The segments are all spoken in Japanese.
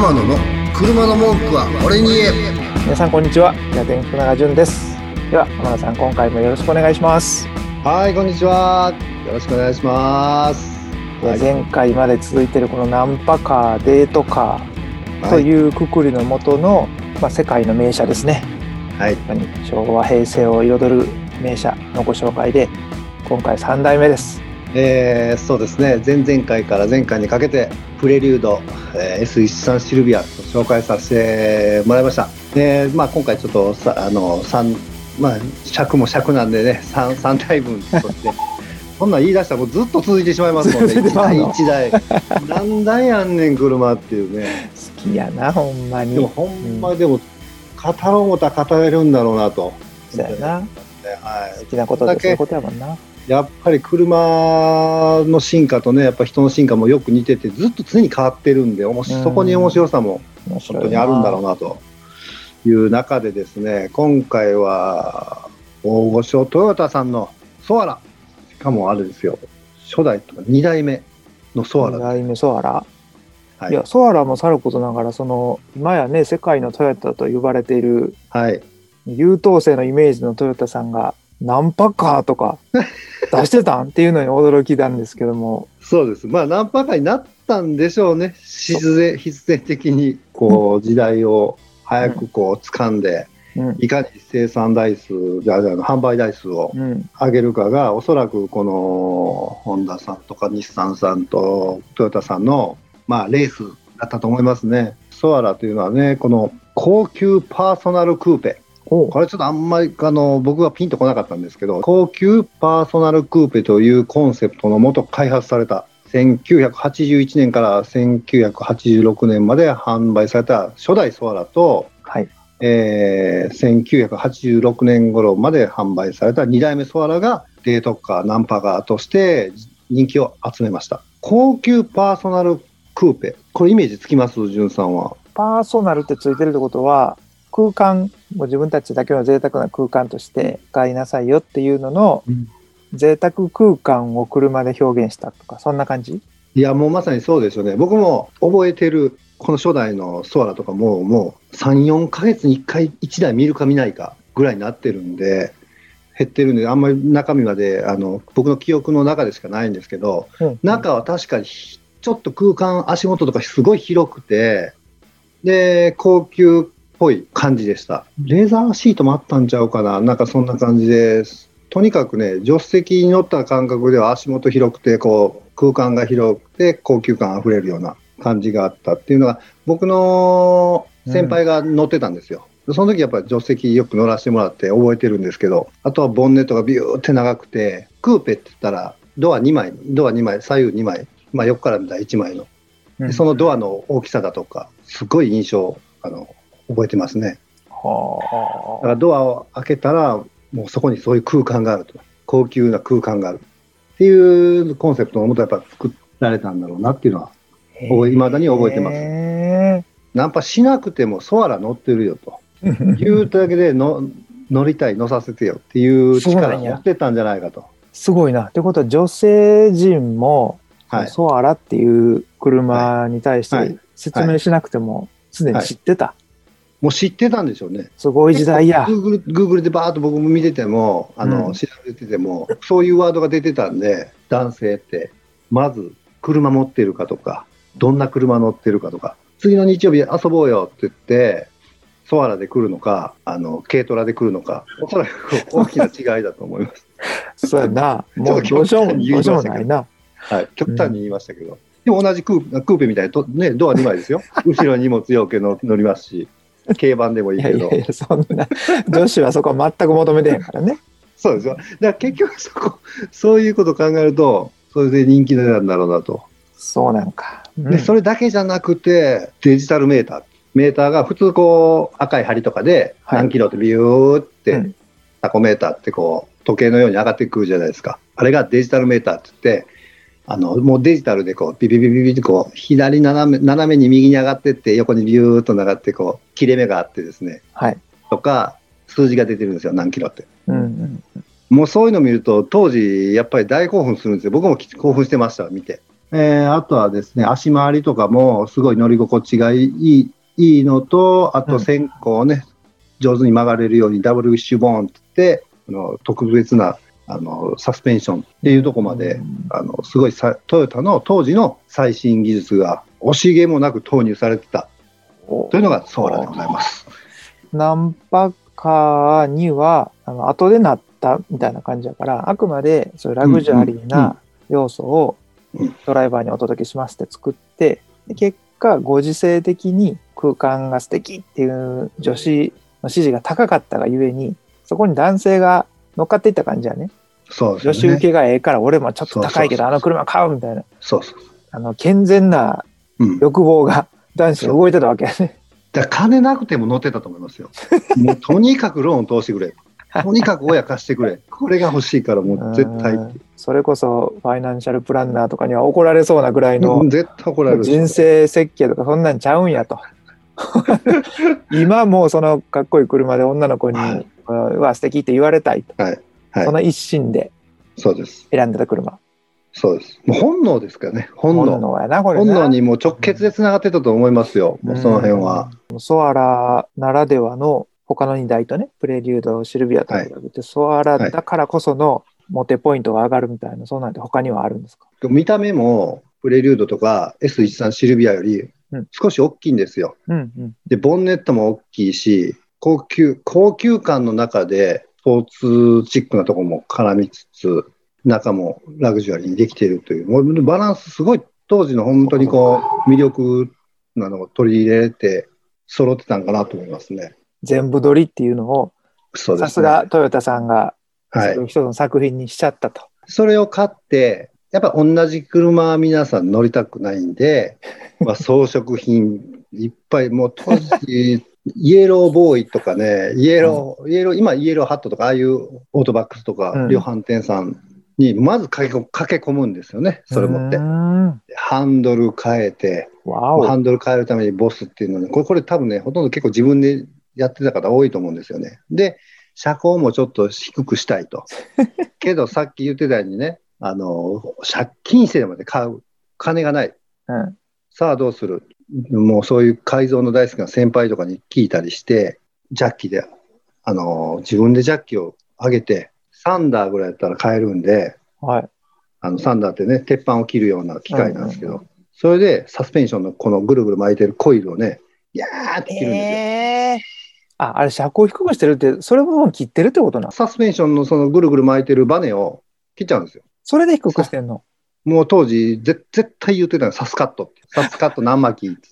天野の車の文句は俺に言え。皆さんこんにちは。平田福永潤ですでは天野さん今回もよろしくお願いします、はい、こんにちは。よろしくお願いします。はい。前回まで続いているこのナンパカーデートカーとはい、いうくくりのもとの、まあ、世界の名車ですね。はい、昭和平成を彩る名車のご紹介で今回3代目ですえー、そうですね。前々回から前回にかけてプレリュード、えー S13 シルビアと紹介させてもらいました。で、まあ今回ちょっとさあの三まあ尺も尺なんでね、三三台分として。こんなん言い出したらもうずっと続いてしまいますもんね。続いて一しまうの台一台。何台やんねん車っていうね。好きやなほんまにでもほんまでも語ろう思ったら語れるんだろうなと。そうやなはい。好きなことってそういうことやもんなやっぱり車の進化とね、やっぱ人の進化もよく似てて、ずっと常に変わってるんで、おもしうん。そこに面白さも本当にあるんだろうなという中でですね、今回は大御所トヨタさんのソアラ、しかもあれですよ、初代とか2代目のソアラ。2代目ソアラ、はい。い、やソアラもさることながらその今やね世界のトヨタと呼ばれているはい。優等生のイメージのトヨタさんがナンパカーとか出してたんっていうのに驚きなんですけどもそうです。まあ、ナンパカーになったんでしょうね。必然、必然的に、こう、時代を早くこう、掴んで、うんいかに生産台数、じゃあ、販売台数をうん上げるかが、おそらくこの、ホンダさんとか日産さんとトヨタさんの、まあ、レースだったと思いますね。ソアラというのはね、この高級パーソナルクーペ。これちょっとあんまりあの僕はピンとこなかったんですけど高級パーソナルクーペというコンセプトのもと開発された1981年から1986年まで販売された初代ソアラと、はい。えー1986年頃まで販売された2代目ソアラがデートカーナンパカーとして人気を集めました。高級パーソナルクーペ。これイメージつきます？んさんは。パーソナルってついてるってことは空間もう自分たちだけの贅沢な空間として使いなさいよっていうののうん。贅沢空間を車で表現したとかそんな感じ？いや、もうまさにそうですよね。僕も覚えてる、この初代のソアラとかも、もう3、4ヶ月に1回、1台見るか見ないかぐらいになってるんで、減ってるんで、あんまり中身まで、あの、僕の記憶の中でしかないんですけど、中は確かにひちょっと空間、足元とかすごい広くて、で、高級っぽい感じでした。レーザーシートもあったんちゃうかななんかそんな感じです。とにかくね、助手席に乗った感覚では足元広くて、こう、空間が広くて、高級感あふれるような感じがあったっていうのが、僕の先輩が乗ってたんですよ。その時やっぱり助手席よく乗らせてもらって覚えてるんですけど、あとはボンネットがビューって長くて、クーペって言ったら、ドア2枚、ドア2枚、左右2枚、まあ横から見たら1枚のうんでそのドアの大きさだとか、すごい印象あの覚えてますね。はだからドアを開けたら、もうそこにそういう空間があると、高級な空間があるっていうコンセプトのもとやっぱ作られたんだろうなっていうのは、あ覚え未だに覚えてますへナンパしなくてもソアラ乗ってるよとー 言うだけでの乗りたい、乗させてよっていう力を持ってたんじゃないかと。すごいな。ってことは女性陣も、はい、ソアラっていう車に対しはいて説明しなくてもすでに知ってた。もう知ってたんでしょうね。すごい時代や。Google, Google でバーッと僕も見てても、あの、うん調べてても、そういうワードが出てたんで、男性って、まず、車持ってるかとか、どんな車乗ってるかとか、次の日曜日遊ぼうよって言って、ソアラで来るのか、あの、軽トラで来るのか、おそらく大きな違いだと思います。そうやな。もうどうしようも、ないな。はい。極端に言いましたけど。でも同じクークーペみたいにと、ね、ドア2枚ですよ。後ろに荷物要件の乗りますし、軽バンでもいいけどいやいや。そんな、女子はそこは全く求めてへんからね。そうですよ。だから結局そこ、そういうことを考えると、それで人気なんだろうなと。そうなんか。うんで、それだけじゃなくて、デジタルメーター。メーターが普通こう、赤い針とかではい何キロってビューって、うんタコメーターってこう、時計のように上がってくるじゃないですか。あれがデジタルメーターって言って、あの、もうデジタルでこう、ビビビビビってこう、左斜め、斜めに右に上がってって、横にビューっと上がってこう、切れ目があってですね、はい。とか、数字が出てるんですよ、何キロって。うんうん。もうそういうの見ると、当時、やっぱり大興奮するんですよ。僕も興奮してました、見て。えーあとはですね、足回りとかもすごい乗り心地がいいいいのと、あとうん線香をね、上手に曲がれるようにダブルウィッシュボーンって言って、あの特別なあのサスペンションっていうところまで、うん。あのすごいさトヨタの当時の最新技術が惜しげもなく投入されてた。というのがソーラーでございます。ナンパカーにはあの後でなったみたいな感じだからあくまでそういうラグジュアリーな要素をうん。ドライバーにお届けしますって作ってで結果ご時世的に空間が素敵っていう女子の支持が高かったがゆえにそこに男性が乗っかっていった感じやねそうですね。女子受けがええから俺もちょっと高いけどあの車買うみたいなそうそう。あの健全な欲望が男子に動いてたわけやね。ら金なくても乗ってたと思いますよ。もうとにかくローン通してくれ。とにかく親貸してくれ。これが欲しいからもう絶対それこそファイナンシャルプランナーとかには怒られそうなぐらいの絶対怒られる人生設計とかそんなんちゃうんやと 今もうそのかっこいい車で女の子にはい「うわ素敵って言われたいと、はいその一心でそうです。選んでた車そうです。もう本能ですからね。本能。本能やなこれな本能にもう直結でつながってたと思いますよ。もうその辺は。うんソアラならではの他の2台とねプレリュードシルビアと比べて、ソアラだからこそのモテポイントが上がるみたいなそうなんて他にはあるんですか？見た目もプレリュードとか S13 シルビアよりうん少し大きいんですよ。うんうんで、ボンネットも大きいし、高級、高級感の中で、スポーツチックなところも絡みつつ、中もラグジュアリーにできているという、もうバランスすごい、当時の本当にこう、魅力なのを取り入れて、揃ってたんかなと思いますね。全部撮りっていうのを。さすがトヨタさんがはい一つの作品にしちゃったと。それを買って、やっぱ同じ車は皆さん乗りたくないんで、まあ、装飾品いっぱい、もう当時、イエローボーイとかね、イエロー、イエロー、今イエローハットとか、ああいうオートバックスとかうん、量販店さんにまず駆けこ駆け込むんですよね、それ持ってハンドル変えて。ハンドル変えるためにボスっていうのね、これこれ多分ね、ほとんど結構自分でやってた方多いと思うんですよね。で、車高もちょっと低くしたいと。けどさっき言ってたようにね、あの、借金してまで買う金がない。うんさあどうする？もうそういう改造の大好きな先輩とかに聞いたりして、ジャッキで、あの、自分でジャッキを上げて、サンダーぐらいやったら買えるんで、はい。あのサンダーってね、鉄板を切るような機械なんですけど、うんうんそれでサスペンションのこのぐるぐる巻いてるコイルをね、ギャーって切るんですよ。えーあ、あれ車高低くしてるって、それ部分切ってるってことなのサスペンションのそのぐるぐる巻いてるバネを切っちゃうんですよ。それで低くしてんの？もう当時、ぜ絶対言ってたのサスカットって。サスカット何巻きって。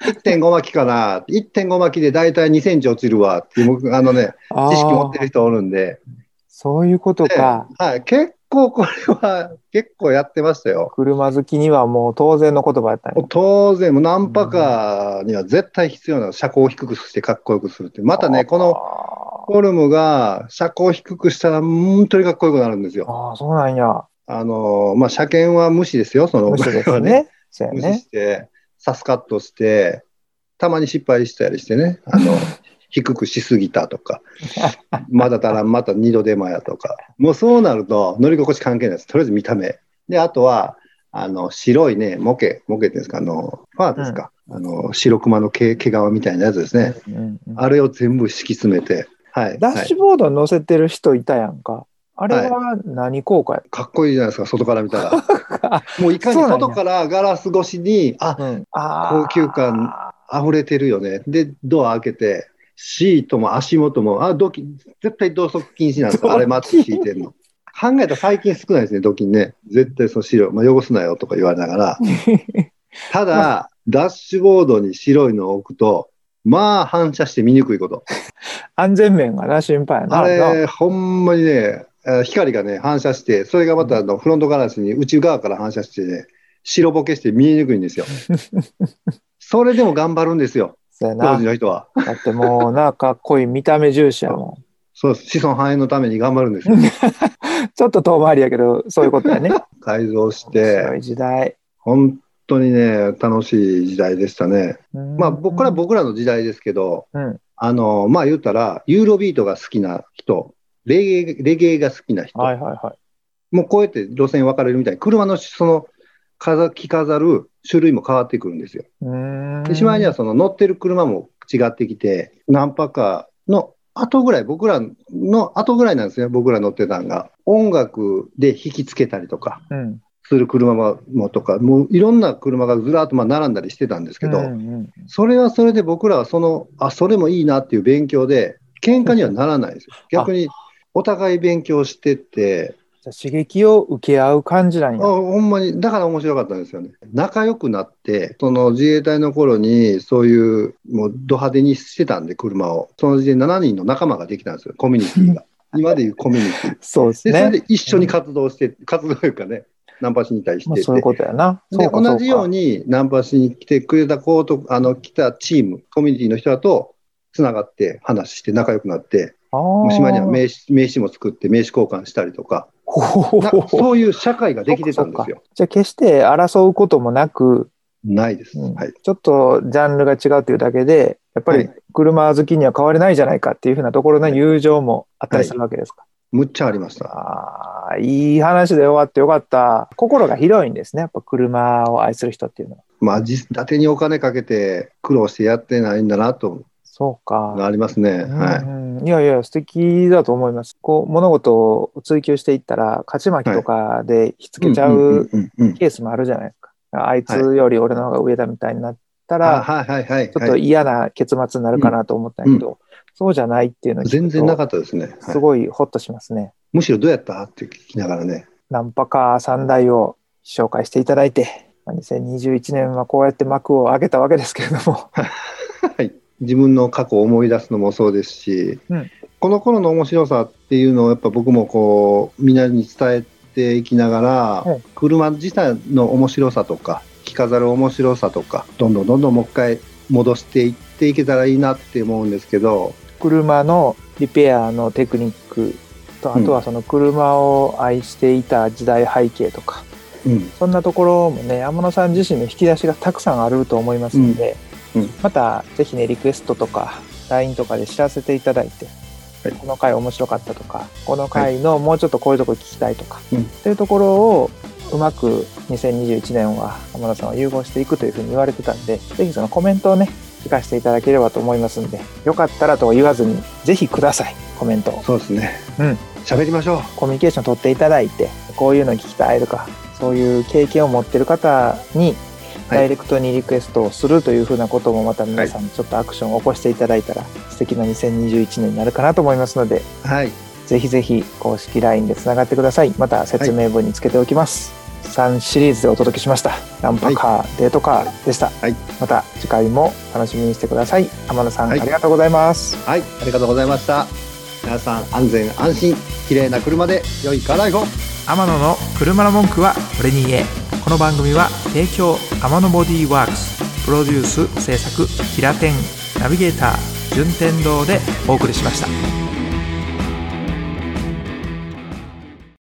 1.5巻きかな ?1.5 巻きで大体2センチ落ちるわっていう、僕あのね、知識持ってる人おるんで、そういうことか。はい、結構これは、結構やってましたよ。車好きにはもう当然の言葉やったんや当然、もうナンパカーには絶対必要な車高を低くしてかっこよくするって。またね、このあフォルムが車高を低くしたら本当にかっこよくなるんですよ。あー、そうなんや。あの、まあ、車検は無視ですよ、そのむしろですはね。そうや無視ね。して、サスカットして、たまに失敗したりしてね、あの、低くしすぎたとか、まだたらまた二度手間やとか、もうそうなると乗り心地関係ないです。とりあえず見た目。で、あとは、あの、白いね、モケ、モケっていうんですか、あの、ファーですか、あの、白熊の毛毛皮みたいなやつですね。うんうんあれを全部敷き詰めて、はい。はいダッシュボードに乗せてる人いたやんか。あれは何効果やかっこいいじゃないですか、外から見たら。あ もういかに外からガラス越しに、あ、うん、高級感溢れてるよね。で、ドア開けて、シートも足元も、あ、ドキ、絶対同側禁止なんですよ。ドキあれマッチ敷いてるの。考えたら最近少ないですね、ドキンね。絶対その白、まあ、汚すなよとか言われながら。ただ、ダッシュボードに白いのを置くと、まあ反射して見にくいこと。安全面がな、心配やな。あれ、ほんまにね、あ光がね、反射して、それがまたあのフロントガラスに内側から反射してね、白ボケして見えにくいんですよ。それでも頑張るんですよ、当時。の人は。だってもうな、かっこいい見た目重視やもん。そうです子孫繁栄のために頑張るんですよ。ちょっと遠回りやけど、そういうことやね。改造し強て、い時代。本当にね、楽しい時代でしたね。まあ、僕これは僕らの時代ですけど、うんあの、まあ言ったら、ユーロビートが好きな人、レゲエレゲエが好きな人、はいはいはい。もうこうやって路線分かれるみたいに、車のその飾着飾る種類も変わってくるんですよ。でしまいにはその乗ってる車も違ってきて、ナンパカーの後ぐらい、僕らの後ぐらいなんですね、僕ら乗ってたんが。音楽で引き付けたりとかうん。する車もとか、もういろんな車がずらっとまあ並んだりしてたんですけど、うんうんそれはそれで僕らはその、あ、それもいいなっていう勉強で、喧嘩にはならないんですよ。逆にお互い勉強してって、じゃあ刺激を受け合う感じなんあや。ほんまに、だから面白かったんですよね。仲良くなって、その自衛隊の頃に、そういう、もうド派手にしてたんで、車を。その時点で7人の仲間ができたんですよ、コミュニティが。今でいうコミュニティ。そうですで、それね。で一緒に活動して、活動というかね、ナンパしに対してて。まあそういうことやな。で同じように。にナンパしに来てくれた子と、あの、来たチーム、コミュニティの人だと、つながって話して仲良くなって、島には名刺名刺も作って名刺交換したりとか、そういう社会ができてたんですよ。じゃあ決して争うこともなく、ないです。うんはい。ちょっとジャンルが違うというだけで、やっぱりはい車好きには変われないじゃないかっていうふうなところの友情もあったりするわけですか？むっちゃありました。ああ、いい話で終わってよかった。心が広いんですね。やっぱ車を愛する人っていうのは。まあ、実、伊達にお金かけて苦労してやってないんだなと、そうか。ありますね。はい。いやいや、素敵だと思います。こう、物事を追求していったら、勝ち負けとかでひっつけちゃう。ケースもあるじゃないですか。あいつより俺の方が上だみたいになったあら、はいはいはい。ちょっと嫌な結末になるかなと思ったけど、そうじゃないっていうのを聞くと全然なかったですね。はいすごいホッとしますね。むしろどうやったって聞きながらね。ナンパカー3台を紹介していただいて、まあ2021年はこうやって幕を開けたわけですけれども、はい。自分の過去を思い出すのもそうですし、うん。この頃の面白さっていうのをやっぱ僕もこう、みんなに伝えていきながら、うん。車自体の面白さとか、着飾る面白さとか、どんどんどんどんもう一回戻していっていけたらいいなって思うんですけど、車のリペアのテクニックと、あとはその車を愛していた時代背景とか、うん。そんなところもね、天野さん自身の引き出しがたくさんあると思いますので、うんうんまたぜひね、リクエストとか、LINE とかで知らせていただいて、はいこの回面白かったとか、この回のもうちょっとこういうとこ聞きたいとか、うんっていうところをうまく2021年は天野さんは融合していくというふうに言われてたんで、ぜひそのコメントをね、聞かせていただければと思いますんで、よかったらとは言わずに、ぜひください、コメントを。そうですね。うん。喋りましょう。コミュニケーション取っていただいて、こういうの聞きたいとか、そういう経験を持ってる方に、はいダイレクトにリクエストをするというふうなこともまた皆さんちょっとアクションを起こしていただいたら素敵な2021年になるかなと思いますので、はい。ぜひぜひ公式 LINE でつながってください。また説明文につけておきます。3シリーズでお届けしました。ナンパカー、デートカーでした。はいまた次回も楽しみにしてください。天野さん、はいありがとうございます。はい。ありがとうございました。皆さん、安全安心、綺麗な車で良いカライフを。天野の車の文句は俺に言えこの番組は提供天野ボディワークスプロデュース制作平天ナビゲーター順天堂でお送りしました。